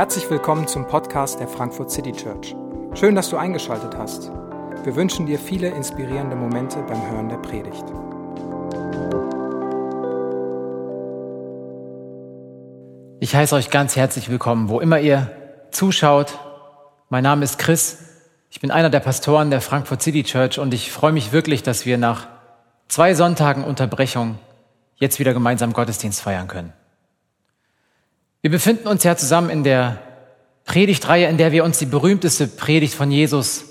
Herzlich willkommen zum Podcast der Frankfurt City Church. Schön, dass du eingeschaltet hast. Wir wünschen dir viele inspirierende Momente beim Hören der Predigt. Ich heiße euch ganz herzlich willkommen, wo immer ihr zuschaut. Mein Name ist Chris. Ich bin einer der Pastoren der Frankfurt City Church und ich freue mich wirklich, dass wir nach zwei Sonntagen Unterbrechung jetzt wieder gemeinsam Gottesdienst feiern können. Wir befinden uns ja zusammen in der Predigtreihe, in der wir uns die berühmteste Predigt von Jesus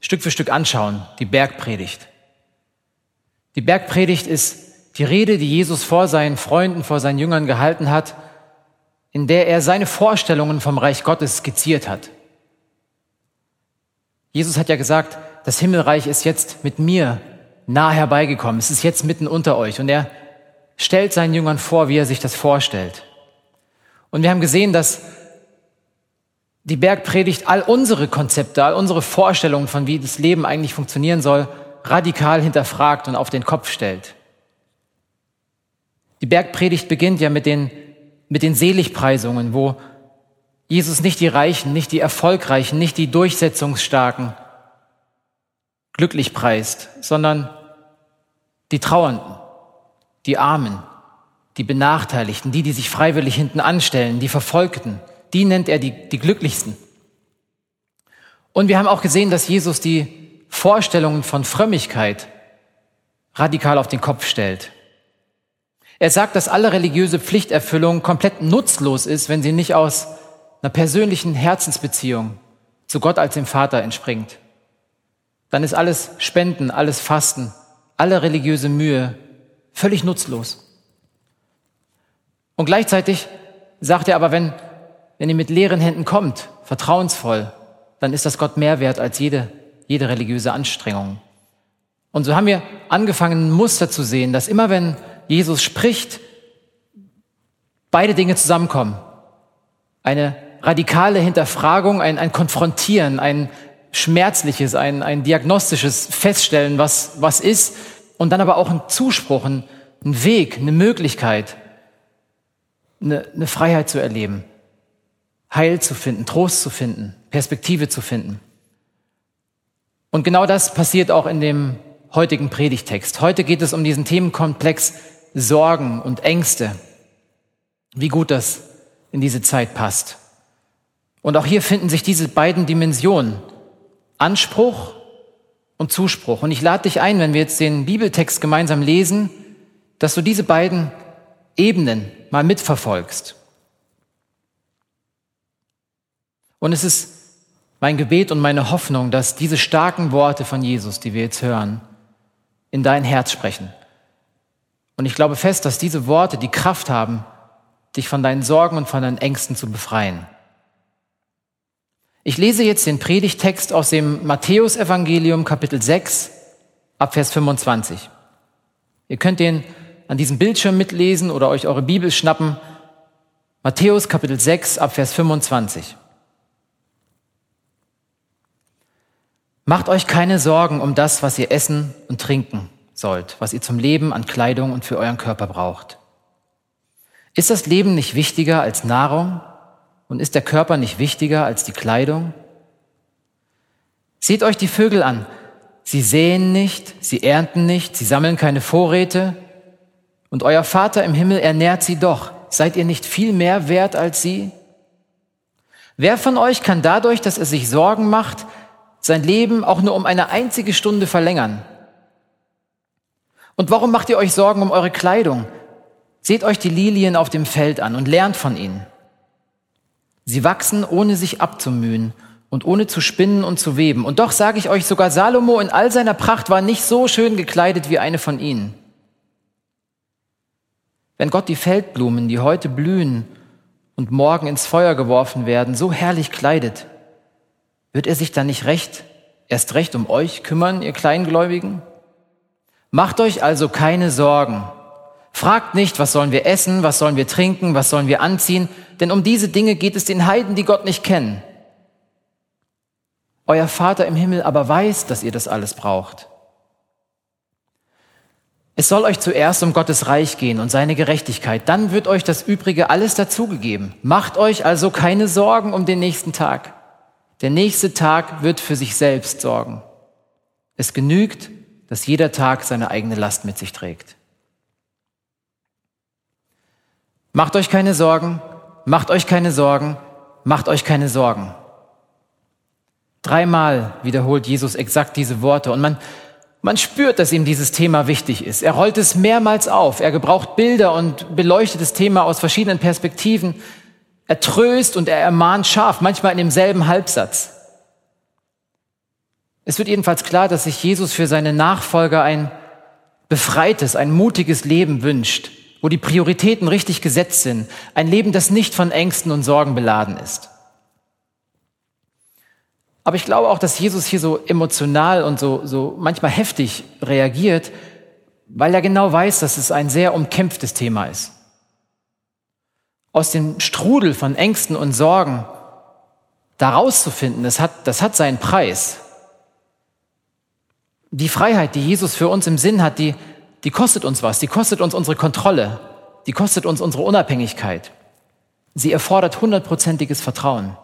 Stück für Stück anschauen, die Bergpredigt. Die Bergpredigt ist die Rede, die Jesus vor seinen Freunden, vor seinen Jüngern gehalten hat, in der er seine Vorstellungen vom Reich Gottes skizziert hat. Jesus hat ja gesagt, das Himmelreich ist jetzt mit mir nah herbeigekommen, es ist jetzt mitten unter euch und er stellt seinen Jüngern vor, wie er sich das vorstellt. Und wir haben gesehen, dass die Bergpredigt all unsere Konzepte, all unsere Vorstellungen von wie das Leben eigentlich funktionieren soll, radikal hinterfragt und auf den Kopf stellt. Die Bergpredigt beginnt ja mit den, mit den Seligpreisungen, wo Jesus nicht die Reichen, nicht die Erfolgreichen, nicht die Durchsetzungsstarken glücklich preist, sondern die Trauernden, die Armen, die Benachteiligten, die, die sich freiwillig hinten anstellen, die Verfolgten, die nennt er die, die Glücklichsten. Und wir haben auch gesehen, dass Jesus die Vorstellungen von Frömmigkeit radikal auf den Kopf stellt. Er sagt, dass alle religiöse Pflichterfüllung komplett nutzlos ist, wenn sie nicht aus einer persönlichen Herzensbeziehung zu Gott als dem Vater entspringt. Dann ist alles Spenden, alles Fasten, alle religiöse Mühe völlig nutzlos. Und gleichzeitig sagt er aber, wenn, wenn ihr mit leeren Händen kommt, vertrauensvoll, dann ist das Gott mehr wert als jede, jede religiöse Anstrengung. Und so haben wir angefangen, ein Muster zu sehen, dass immer wenn Jesus spricht, beide Dinge zusammenkommen. Eine radikale Hinterfragung, ein, ein Konfrontieren, ein schmerzliches, ein, ein diagnostisches Feststellen, was, was ist, und dann aber auch ein Zuspruch, ein, ein Weg, eine Möglichkeit, eine, eine Freiheit zu erleben, Heil zu finden, Trost zu finden, Perspektive zu finden. Und genau das passiert auch in dem heutigen Predigtext. Heute geht es um diesen Themenkomplex Sorgen und Ängste. Wie gut das in diese Zeit passt. Und auch hier finden sich diese beiden Dimensionen. Anspruch und Zuspruch. Und ich lade dich ein, wenn wir jetzt den Bibeltext gemeinsam lesen, dass du diese beiden Ebenen mal mitverfolgst. Und es ist mein Gebet und meine Hoffnung, dass diese starken Worte von Jesus, die wir jetzt hören, in dein Herz sprechen. Und ich glaube fest, dass diese Worte die Kraft haben, dich von deinen Sorgen und von deinen Ängsten zu befreien. Ich lese jetzt den Predigtext aus dem Matthäusevangelium Kapitel 6 ab Vers 25. Ihr könnt den an diesem Bildschirm mitlesen oder euch eure Bibel schnappen. Matthäus Kapitel 6 ab Vers 25. Macht euch keine Sorgen um das, was ihr essen und trinken sollt, was ihr zum Leben an Kleidung und für euren Körper braucht. Ist das Leben nicht wichtiger als Nahrung und ist der Körper nicht wichtiger als die Kleidung? Seht euch die Vögel an. Sie säen nicht, sie ernten nicht, sie sammeln keine Vorräte und euer Vater im Himmel ernährt sie doch. Seid ihr nicht viel mehr wert als sie? Wer von euch kann dadurch, dass er sich Sorgen macht, sein Leben auch nur um eine einzige Stunde verlängern? Und warum macht ihr euch Sorgen um eure Kleidung? Seht euch die Lilien auf dem Feld an und lernt von ihnen. Sie wachsen, ohne sich abzumühen und ohne zu spinnen und zu weben. Und doch sage ich euch, sogar Salomo in all seiner Pracht war nicht so schön gekleidet wie eine von ihnen. Wenn Gott die Feldblumen, die heute blühen und morgen ins Feuer geworfen werden, so herrlich kleidet, wird er sich dann nicht recht, erst recht um euch kümmern, ihr Kleingläubigen? Macht euch also keine Sorgen. Fragt nicht, was sollen wir essen, was sollen wir trinken, was sollen wir anziehen, denn um diese Dinge geht es den Heiden, die Gott nicht kennen. Euer Vater im Himmel aber weiß, dass ihr das alles braucht. Es soll euch zuerst um Gottes Reich gehen und seine Gerechtigkeit, dann wird euch das Übrige alles dazugegeben. Macht euch also keine Sorgen um den nächsten Tag. Der nächste Tag wird für sich selbst sorgen. Es genügt, dass jeder Tag seine eigene Last mit sich trägt. Macht euch keine Sorgen, macht euch keine Sorgen, macht euch keine Sorgen. Dreimal wiederholt Jesus exakt diese Worte und man, man spürt, dass ihm dieses Thema wichtig ist. Er rollt es mehrmals auf. Er gebraucht Bilder und beleuchtet das Thema aus verschiedenen Perspektiven. Er tröst und er ermahnt scharf, manchmal in demselben Halbsatz. Es wird jedenfalls klar, dass sich Jesus für seine Nachfolger ein befreites, ein mutiges Leben wünscht, wo die Prioritäten richtig gesetzt sind, ein Leben, das nicht von Ängsten und Sorgen beladen ist. Aber ich glaube auch, dass Jesus hier so emotional und so, so manchmal heftig reagiert, weil er genau weiß, dass es ein sehr umkämpftes Thema ist. Aus dem Strudel von Ängsten und Sorgen da rauszufinden, das hat, das hat seinen Preis die Freiheit, die Jesus für uns im Sinn hat, die, die kostet uns was, die kostet uns unsere Kontrolle, die kostet uns unsere Unabhängigkeit. Sie erfordert hundertprozentiges Vertrauen.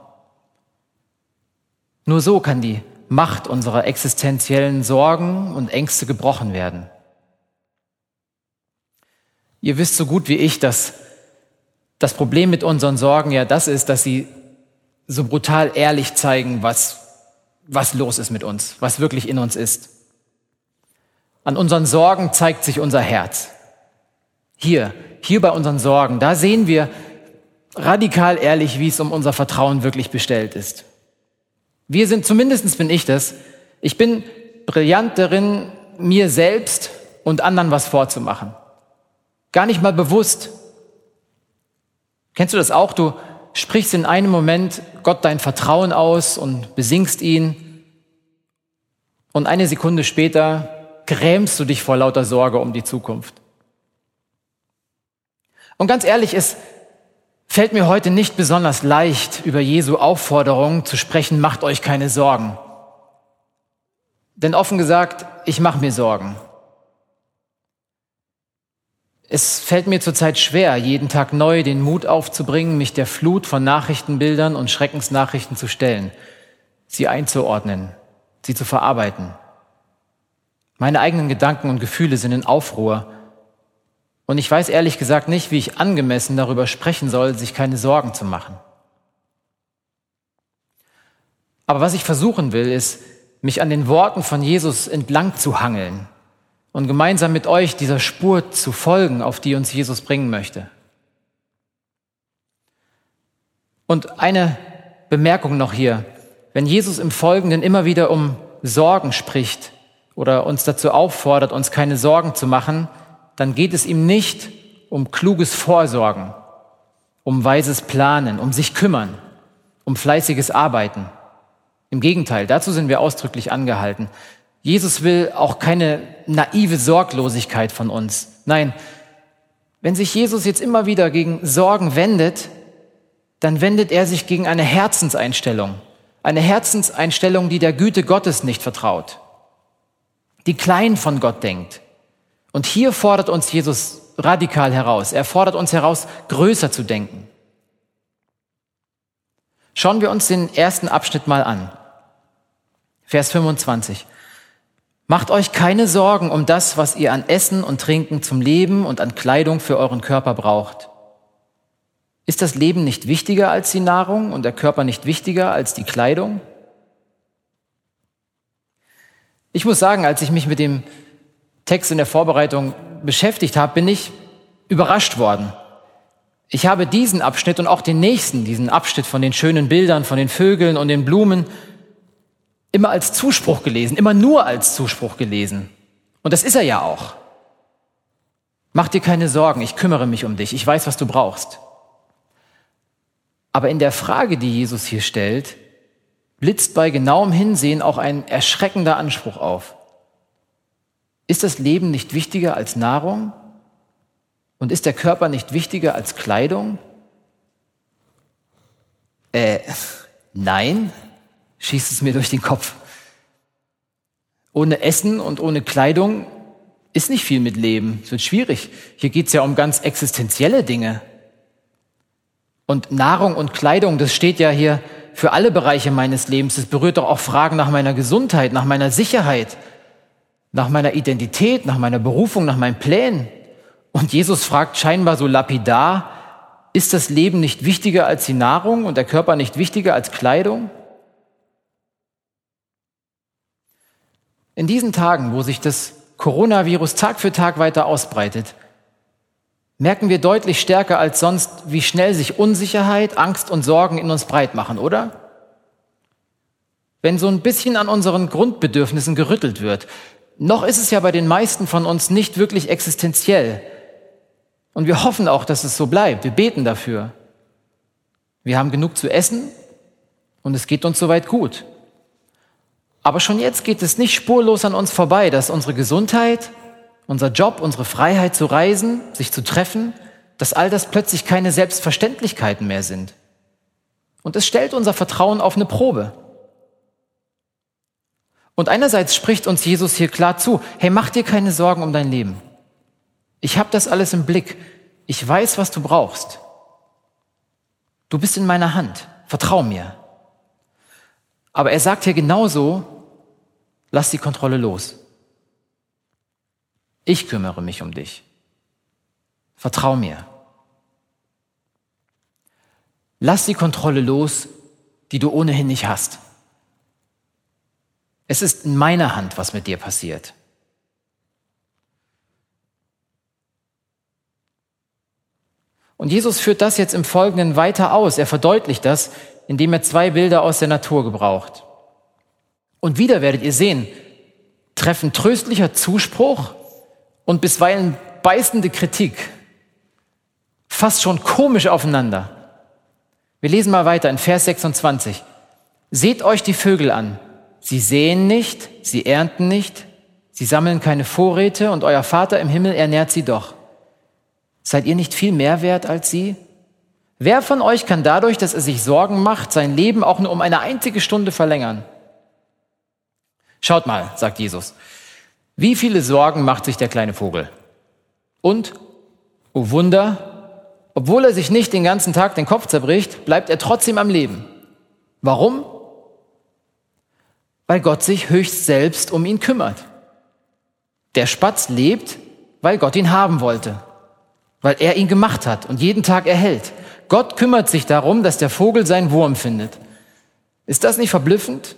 Nur so kann die Macht unserer existenziellen Sorgen und Ängste gebrochen werden. Ihr wisst so gut wie ich, dass das Problem mit unseren Sorgen ja das ist, dass sie so brutal ehrlich zeigen, was, was los ist mit uns, was wirklich in uns ist. An unseren Sorgen zeigt sich unser Herz. Hier, hier bei unseren Sorgen, da sehen wir radikal ehrlich, wie es um unser Vertrauen wirklich bestellt ist. Wir sind, zumindestens bin ich das, ich bin brillant darin, mir selbst und anderen was vorzumachen. Gar nicht mal bewusst. Kennst du das auch? Du sprichst in einem Moment Gott dein Vertrauen aus und besingst ihn. Und eine Sekunde später grämst du dich vor lauter Sorge um die Zukunft. Und ganz ehrlich, es fällt mir heute nicht besonders leicht, über Jesu Aufforderung zu sprechen, macht euch keine Sorgen. Denn offen gesagt, ich mache mir Sorgen. Es fällt mir zurzeit schwer, jeden Tag neu den Mut aufzubringen, mich der Flut von Nachrichtenbildern und Schreckensnachrichten zu stellen, sie einzuordnen, sie zu verarbeiten. Meine eigenen Gedanken und Gefühle sind in Aufruhr. Und ich weiß ehrlich gesagt nicht, wie ich angemessen darüber sprechen soll, sich keine Sorgen zu machen. Aber was ich versuchen will, ist, mich an den Worten von Jesus entlang zu hangeln und gemeinsam mit euch dieser Spur zu folgen, auf die uns Jesus bringen möchte. Und eine Bemerkung noch hier. Wenn Jesus im Folgenden immer wieder um Sorgen spricht, oder uns dazu auffordert, uns keine Sorgen zu machen, dann geht es ihm nicht um kluges Vorsorgen, um weises Planen, um sich kümmern, um fleißiges Arbeiten. Im Gegenteil, dazu sind wir ausdrücklich angehalten. Jesus will auch keine naive Sorglosigkeit von uns. Nein, wenn sich Jesus jetzt immer wieder gegen Sorgen wendet, dann wendet er sich gegen eine Herzenseinstellung. Eine Herzenseinstellung, die der Güte Gottes nicht vertraut die klein von Gott denkt. Und hier fordert uns Jesus radikal heraus. Er fordert uns heraus, größer zu denken. Schauen wir uns den ersten Abschnitt mal an. Vers 25. Macht euch keine Sorgen um das, was ihr an Essen und Trinken zum Leben und an Kleidung für euren Körper braucht. Ist das Leben nicht wichtiger als die Nahrung und der Körper nicht wichtiger als die Kleidung? Ich muss sagen, als ich mich mit dem Text in der Vorbereitung beschäftigt habe, bin ich überrascht worden. Ich habe diesen Abschnitt und auch den nächsten, diesen Abschnitt von den schönen Bildern, von den Vögeln und den Blumen, immer als Zuspruch gelesen, immer nur als Zuspruch gelesen. Und das ist er ja auch. Mach dir keine Sorgen, ich kümmere mich um dich, ich weiß, was du brauchst. Aber in der Frage, die Jesus hier stellt, blitzt bei genauem Hinsehen auch ein erschreckender Anspruch auf. Ist das Leben nicht wichtiger als Nahrung? Und ist der Körper nicht wichtiger als Kleidung? Äh, nein, schießt es mir durch den Kopf. Ohne Essen und ohne Kleidung ist nicht viel mit Leben. Es wird schwierig. Hier geht's ja um ganz existenzielle Dinge. Und Nahrung und Kleidung, das steht ja hier für alle Bereiche meines Lebens. Es berührt doch auch Fragen nach meiner Gesundheit, nach meiner Sicherheit, nach meiner Identität, nach meiner Berufung, nach meinen Plänen. Und Jesus fragt scheinbar so lapidar, ist das Leben nicht wichtiger als die Nahrung und der Körper nicht wichtiger als Kleidung? In diesen Tagen, wo sich das Coronavirus Tag für Tag weiter ausbreitet, merken wir deutlich stärker als sonst, wie schnell sich Unsicherheit, Angst und Sorgen in uns breit machen, oder? Wenn so ein bisschen an unseren Grundbedürfnissen gerüttelt wird, noch ist es ja bei den meisten von uns nicht wirklich existenziell, und wir hoffen auch, dass es so bleibt. Wir beten dafür. Wir haben genug zu essen und es geht uns soweit gut. Aber schon jetzt geht es nicht spurlos an uns vorbei, dass unsere Gesundheit, unser Job, unsere Freiheit zu reisen, sich zu treffen, dass all das plötzlich keine Selbstverständlichkeiten mehr sind. Und es stellt unser Vertrauen auf eine Probe. Und einerseits spricht uns Jesus hier klar zu, hey, mach dir keine Sorgen um dein Leben. Ich habe das alles im Blick. Ich weiß, was du brauchst. Du bist in meiner Hand. Vertrau mir. Aber er sagt hier genauso, lass die Kontrolle los. Ich kümmere mich um dich. Vertrau mir. Lass die Kontrolle los, die du ohnehin nicht hast. Es ist in meiner Hand, was mit dir passiert. Und Jesus führt das jetzt im Folgenden weiter aus. Er verdeutlicht das, indem er zwei Bilder aus der Natur gebraucht. Und wieder werdet ihr sehen, treffen tröstlicher Zuspruch und bisweilen beißende Kritik fast schon komisch aufeinander. Wir lesen mal weiter in Vers 26. Seht euch die Vögel an. Sie säen nicht, sie ernten nicht, sie sammeln keine Vorräte und euer Vater im Himmel ernährt sie doch. Seid ihr nicht viel mehr wert als sie? Wer von euch kann dadurch, dass er sich Sorgen macht, sein Leben auch nur um eine einzige Stunde verlängern? Schaut mal, sagt Jesus, wie viele Sorgen macht sich der kleine Vogel? Und, oh Wunder, obwohl er sich nicht den ganzen Tag den Kopf zerbricht, bleibt er trotzdem am Leben. Warum? Weil Gott sich höchst selbst um ihn kümmert. Der Spatz lebt, weil Gott ihn haben wollte weil er ihn gemacht hat und jeden Tag erhält. Gott kümmert sich darum, dass der Vogel seinen Wurm findet. Ist das nicht verblüffend?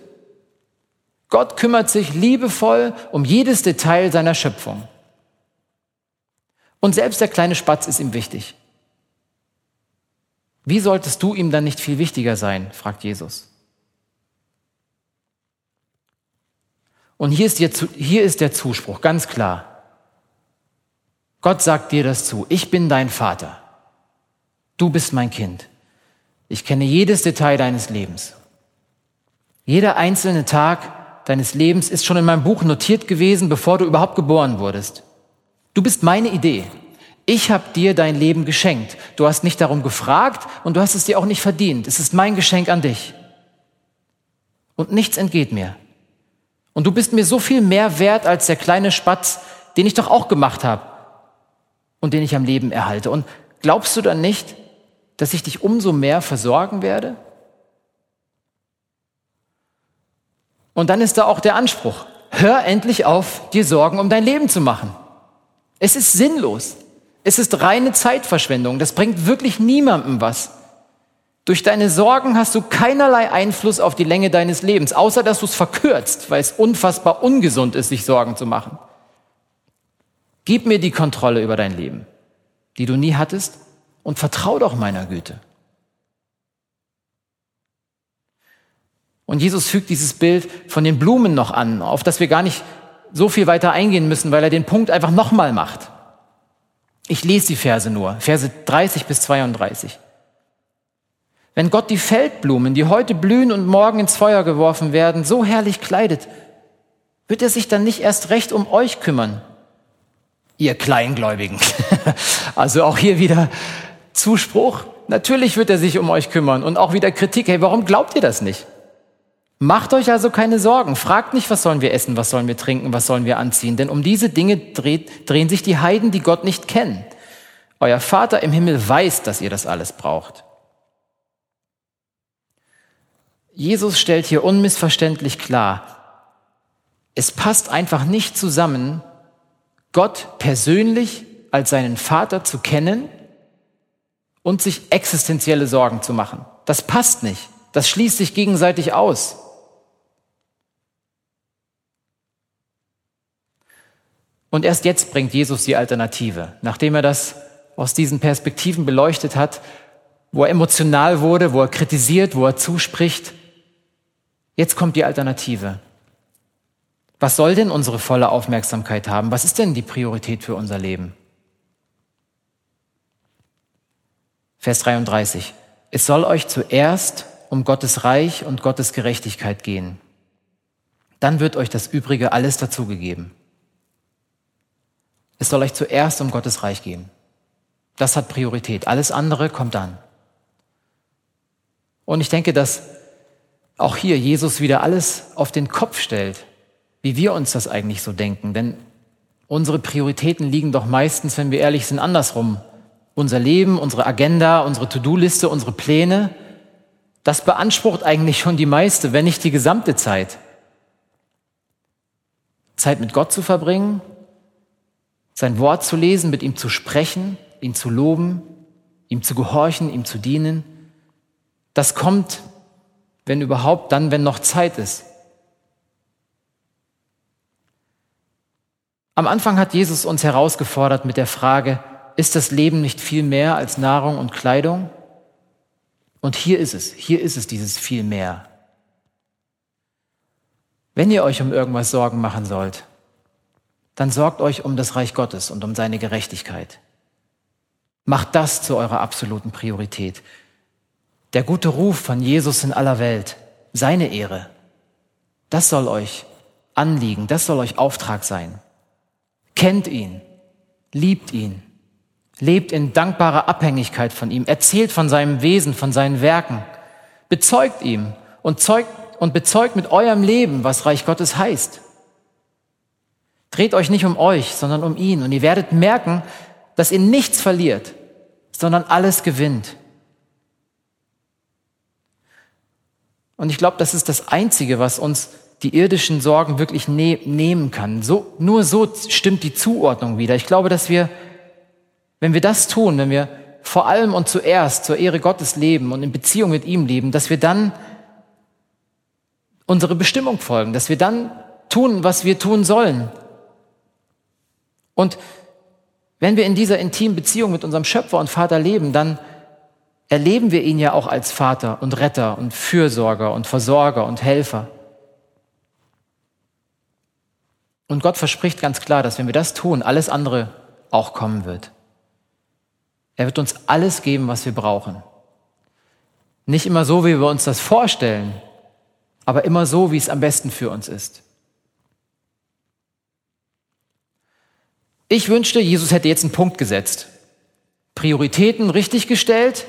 Gott kümmert sich liebevoll um jedes Detail seiner Schöpfung. Und selbst der kleine Spatz ist ihm wichtig. Wie solltest du ihm dann nicht viel wichtiger sein? fragt Jesus. Und hier ist, hier ist der Zuspruch, ganz klar. Gott sagt dir das zu. Ich bin dein Vater. Du bist mein Kind. Ich kenne jedes Detail deines Lebens. Jeder einzelne Tag deines Lebens ist schon in meinem Buch notiert gewesen, bevor du überhaupt geboren wurdest. Du bist meine Idee. Ich habe dir dein Leben geschenkt. Du hast nicht darum gefragt und du hast es dir auch nicht verdient. Es ist mein Geschenk an dich. Und nichts entgeht mir. Und du bist mir so viel mehr wert als der kleine Spatz, den ich doch auch gemacht habe und den ich am Leben erhalte. Und glaubst du dann nicht, dass ich dich umso mehr versorgen werde? Und dann ist da auch der Anspruch, hör endlich auf, dir Sorgen um dein Leben zu machen. Es ist sinnlos. Es ist reine Zeitverschwendung. Das bringt wirklich niemandem was. Durch deine Sorgen hast du keinerlei Einfluss auf die Länge deines Lebens, außer dass du es verkürzt, weil es unfassbar ungesund ist, sich Sorgen zu machen. Gib mir die Kontrolle über dein Leben, die du nie hattest, und vertrau doch meiner Güte. Und Jesus fügt dieses Bild von den Blumen noch an, auf das wir gar nicht so viel weiter eingehen müssen, weil er den Punkt einfach nochmal macht. Ich lese die Verse nur, Verse 30 bis 32. Wenn Gott die Feldblumen, die heute blühen und morgen ins Feuer geworfen werden, so herrlich kleidet, wird er sich dann nicht erst recht um euch kümmern, ihr Kleingläubigen. also auch hier wieder Zuspruch. Natürlich wird er sich um euch kümmern und auch wieder Kritik. Hey, warum glaubt ihr das nicht? Macht euch also keine Sorgen. Fragt nicht, was sollen wir essen, was sollen wir trinken, was sollen wir anziehen. Denn um diese Dinge dreht, drehen sich die Heiden, die Gott nicht kennen. Euer Vater im Himmel weiß, dass ihr das alles braucht. Jesus stellt hier unmissverständlich klar, es passt einfach nicht zusammen, Gott persönlich als seinen Vater zu kennen und sich existenzielle Sorgen zu machen. Das passt nicht. Das schließt sich gegenseitig aus. Und erst jetzt bringt Jesus die Alternative, nachdem er das aus diesen Perspektiven beleuchtet hat, wo er emotional wurde, wo er kritisiert, wo er zuspricht. Jetzt kommt die Alternative. Was soll denn unsere volle Aufmerksamkeit haben? Was ist denn die Priorität für unser Leben? Vers 33. Es soll euch zuerst um Gottes Reich und Gottes Gerechtigkeit gehen. Dann wird euch das Übrige alles dazugegeben. Es soll euch zuerst um Gottes Reich gehen. Das hat Priorität. Alles andere kommt dann. Und ich denke, dass auch hier Jesus wieder alles auf den Kopf stellt, wie wir uns das eigentlich so denken. Denn unsere Prioritäten liegen doch meistens, wenn wir ehrlich sind, andersrum. Unser Leben, unsere Agenda, unsere To-Do-Liste, unsere Pläne, das beansprucht eigentlich schon die meiste, wenn nicht die gesamte Zeit. Zeit mit Gott zu verbringen, sein Wort zu lesen, mit ihm zu sprechen, ihn zu loben, ihm zu gehorchen, ihm zu dienen. Das kommt, wenn überhaupt, dann, wenn noch Zeit ist. Am Anfang hat Jesus uns herausgefordert mit der Frage, ist das Leben nicht viel mehr als Nahrung und Kleidung? Und hier ist es, hier ist es dieses viel mehr. Wenn ihr euch um irgendwas Sorgen machen sollt, dann sorgt euch um das Reich Gottes und um seine Gerechtigkeit. Macht das zu eurer absoluten Priorität. Der gute Ruf von Jesus in aller Welt, seine Ehre, das soll euch anliegen, das soll euch Auftrag sein. Kennt ihn, liebt ihn, lebt in dankbarer Abhängigkeit von ihm, erzählt von seinem Wesen, von seinen Werken, bezeugt ihm und zeugt und bezeugt mit eurem Leben, was Reich Gottes heißt. Dreht euch nicht um euch, sondern um ihn und ihr werdet merken, dass ihr nichts verliert, sondern alles gewinnt. Und ich glaube, das ist das Einzige, was uns die irdischen Sorgen wirklich ne nehmen kann. So, nur so stimmt die Zuordnung wieder. Ich glaube, dass wir, wenn wir das tun, wenn wir vor allem und zuerst zur Ehre Gottes leben und in Beziehung mit ihm leben, dass wir dann unsere Bestimmung folgen, dass wir dann tun, was wir tun sollen. Und wenn wir in dieser intimen Beziehung mit unserem Schöpfer und Vater leben, dann erleben wir ihn ja auch als Vater und Retter und Fürsorger und Versorger und Helfer. Und Gott verspricht ganz klar, dass wenn wir das tun, alles andere auch kommen wird. Er wird uns alles geben, was wir brauchen. Nicht immer so, wie wir uns das vorstellen, aber immer so, wie es am besten für uns ist. Ich wünschte, Jesus hätte jetzt einen Punkt gesetzt. Prioritäten richtig gestellt,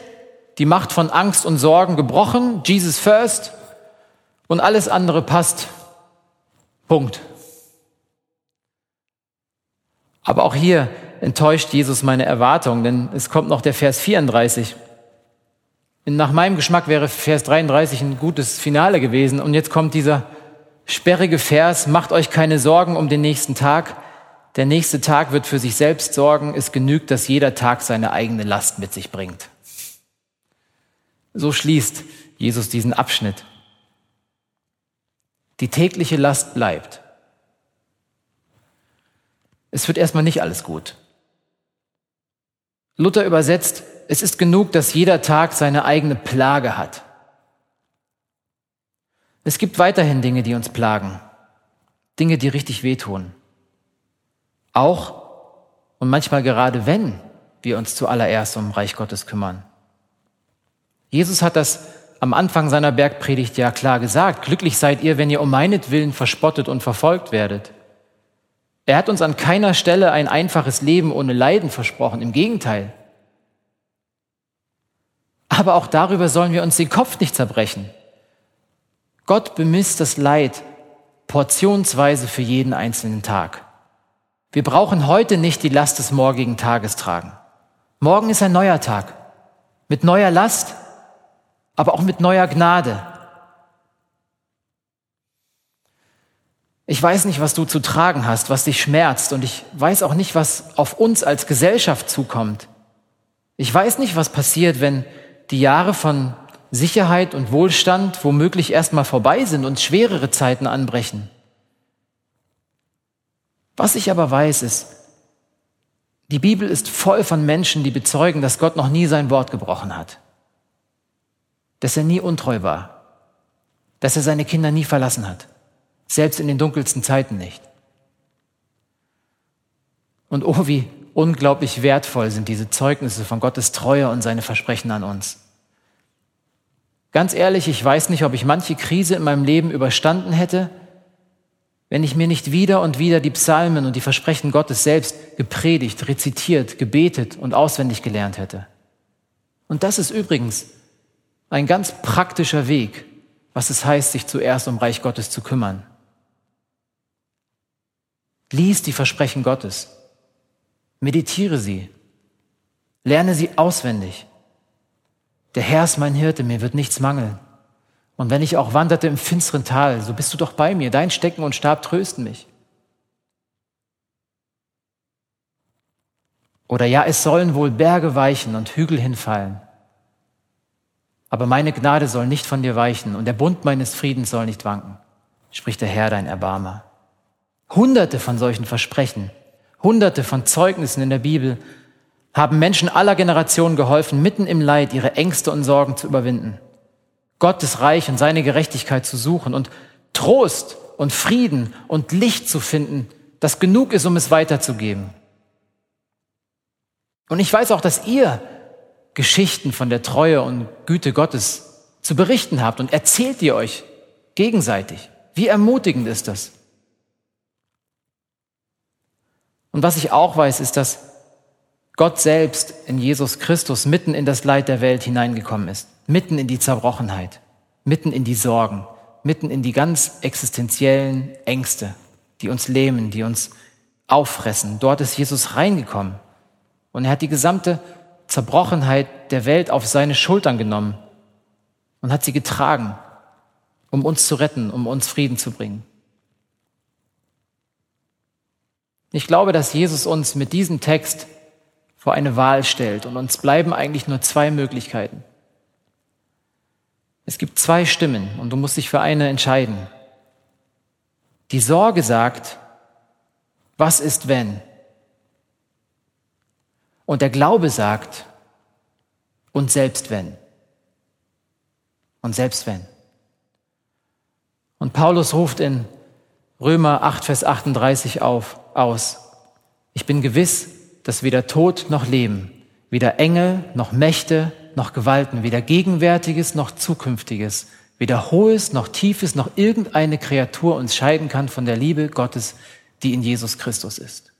die Macht von Angst und Sorgen gebrochen, Jesus first und alles andere passt. Punkt. Aber auch hier enttäuscht Jesus meine Erwartungen, denn es kommt noch der Vers 34. Nach meinem Geschmack wäre Vers 33 ein gutes Finale gewesen und jetzt kommt dieser sperrige Vers, macht euch keine Sorgen um den nächsten Tag, der nächste Tag wird für sich selbst sorgen. Es genügt, dass jeder Tag seine eigene Last mit sich bringt. So schließt Jesus diesen Abschnitt. Die tägliche Last bleibt. Es wird erstmal nicht alles gut. Luther übersetzt, es ist genug, dass jeder Tag seine eigene Plage hat. Es gibt weiterhin Dinge, die uns plagen. Dinge, die richtig wehtun. Auch und manchmal gerade wenn wir uns zuallererst um Reich Gottes kümmern. Jesus hat das am Anfang seiner Bergpredigt ja klar gesagt. Glücklich seid ihr, wenn ihr um meinetwillen verspottet und verfolgt werdet. Er hat uns an keiner Stelle ein einfaches Leben ohne Leiden versprochen. Im Gegenteil. Aber auch darüber sollen wir uns den Kopf nicht zerbrechen. Gott bemisst das Leid portionsweise für jeden einzelnen Tag. Wir brauchen heute nicht die Last des morgigen Tages tragen. Morgen ist ein neuer Tag. Mit neuer Last, aber auch mit neuer Gnade. Ich weiß nicht, was du zu tragen hast, was dich schmerzt, und ich weiß auch nicht, was auf uns als Gesellschaft zukommt. Ich weiß nicht, was passiert, wenn die Jahre von Sicherheit und Wohlstand womöglich erstmal vorbei sind und schwerere Zeiten anbrechen. Was ich aber weiß, ist, die Bibel ist voll von Menschen, die bezeugen, dass Gott noch nie sein Wort gebrochen hat, dass er nie untreu war, dass er seine Kinder nie verlassen hat, selbst in den dunkelsten Zeiten nicht. Und oh, wie unglaublich wertvoll sind diese Zeugnisse von Gottes Treue und seine Versprechen an uns. Ganz ehrlich, ich weiß nicht, ob ich manche Krise in meinem Leben überstanden hätte, wenn ich mir nicht wieder und wieder die Psalmen und die Versprechen Gottes selbst gepredigt, rezitiert, gebetet und auswendig gelernt hätte. Und das ist übrigens ein ganz praktischer Weg, was es heißt, sich zuerst um Reich Gottes zu kümmern. Lies die Versprechen Gottes, meditiere sie, lerne sie auswendig. Der Herr ist mein Hirte, mir wird nichts mangeln. Und wenn ich auch wanderte im finsteren Tal, so bist du doch bei mir. Dein Stecken und Stab trösten mich. Oder ja, es sollen wohl Berge weichen und Hügel hinfallen. Aber meine Gnade soll nicht von dir weichen und der Bund meines Friedens soll nicht wanken, spricht der Herr, dein Erbarmer. Hunderte von solchen Versprechen, hunderte von Zeugnissen in der Bibel haben Menschen aller Generationen geholfen, mitten im Leid ihre Ängste und Sorgen zu überwinden. Gottes Reich und seine Gerechtigkeit zu suchen und Trost und Frieden und Licht zu finden, das genug ist, um es weiterzugeben. Und ich weiß auch, dass ihr Geschichten von der Treue und Güte Gottes zu berichten habt und erzählt ihr euch gegenseitig. Wie ermutigend ist das? Und was ich auch weiß, ist, dass Gott selbst in Jesus Christus mitten in das Leid der Welt hineingekommen ist mitten in die Zerbrochenheit, mitten in die Sorgen, mitten in die ganz existenziellen Ängste, die uns lähmen, die uns auffressen. Dort ist Jesus reingekommen und er hat die gesamte Zerbrochenheit der Welt auf seine Schultern genommen und hat sie getragen, um uns zu retten, um uns Frieden zu bringen. Ich glaube, dass Jesus uns mit diesem Text vor eine Wahl stellt und uns bleiben eigentlich nur zwei Möglichkeiten. Es gibt zwei Stimmen und du musst dich für eine entscheiden. Die Sorge sagt, was ist wenn? Und der Glaube sagt, und selbst wenn. Und selbst wenn. Und Paulus ruft in Römer 8, Vers 38 auf, aus, ich bin gewiss, dass weder Tod noch Leben, weder Engel noch Mächte noch Gewalten, weder Gegenwärtiges noch Zukünftiges, weder Hohes noch Tiefes noch irgendeine Kreatur uns scheiden kann von der Liebe Gottes, die in Jesus Christus ist.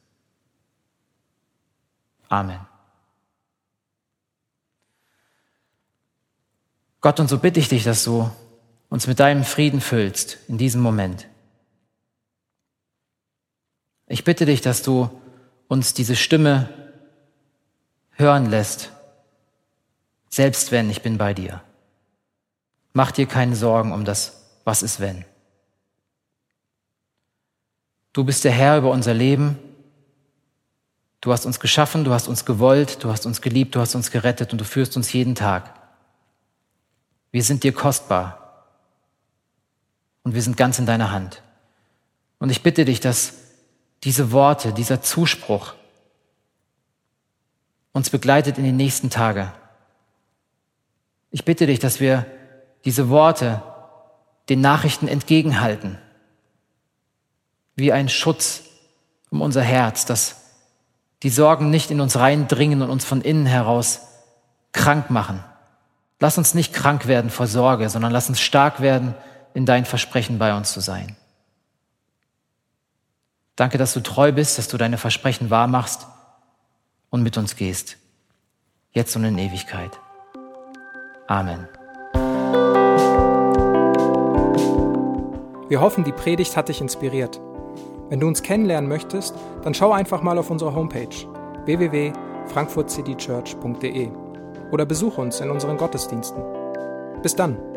Amen. Gott, und so bitte ich dich, dass du uns mit deinem Frieden füllst in diesem Moment. Ich bitte dich, dass du uns diese Stimme hören lässt, selbst wenn ich bin bei dir. Mach dir keine Sorgen um das, was ist wenn. Du bist der Herr über unser Leben. Du hast uns geschaffen, du hast uns gewollt, du hast uns geliebt, du hast uns gerettet und du führst uns jeden Tag. Wir sind dir kostbar und wir sind ganz in deiner Hand. Und ich bitte dich, dass diese Worte, dieser Zuspruch uns begleitet in den nächsten Tagen ich bitte dich, dass wir diese Worte den Nachrichten entgegenhalten, wie ein Schutz um unser Herz, dass die Sorgen nicht in uns reindringen und uns von innen heraus krank machen. Lass uns nicht krank werden vor Sorge, sondern lass uns stark werden, in dein Versprechen bei uns zu sein. Danke, dass du treu bist, dass du deine Versprechen wahr machst und mit uns gehst, jetzt und in Ewigkeit. Amen. Wir hoffen, die Predigt hat dich inspiriert. Wenn du uns kennenlernen möchtest, dann schau einfach mal auf unsere Homepage www.frankfurtcitychurch.de oder besuche uns in unseren Gottesdiensten. Bis dann!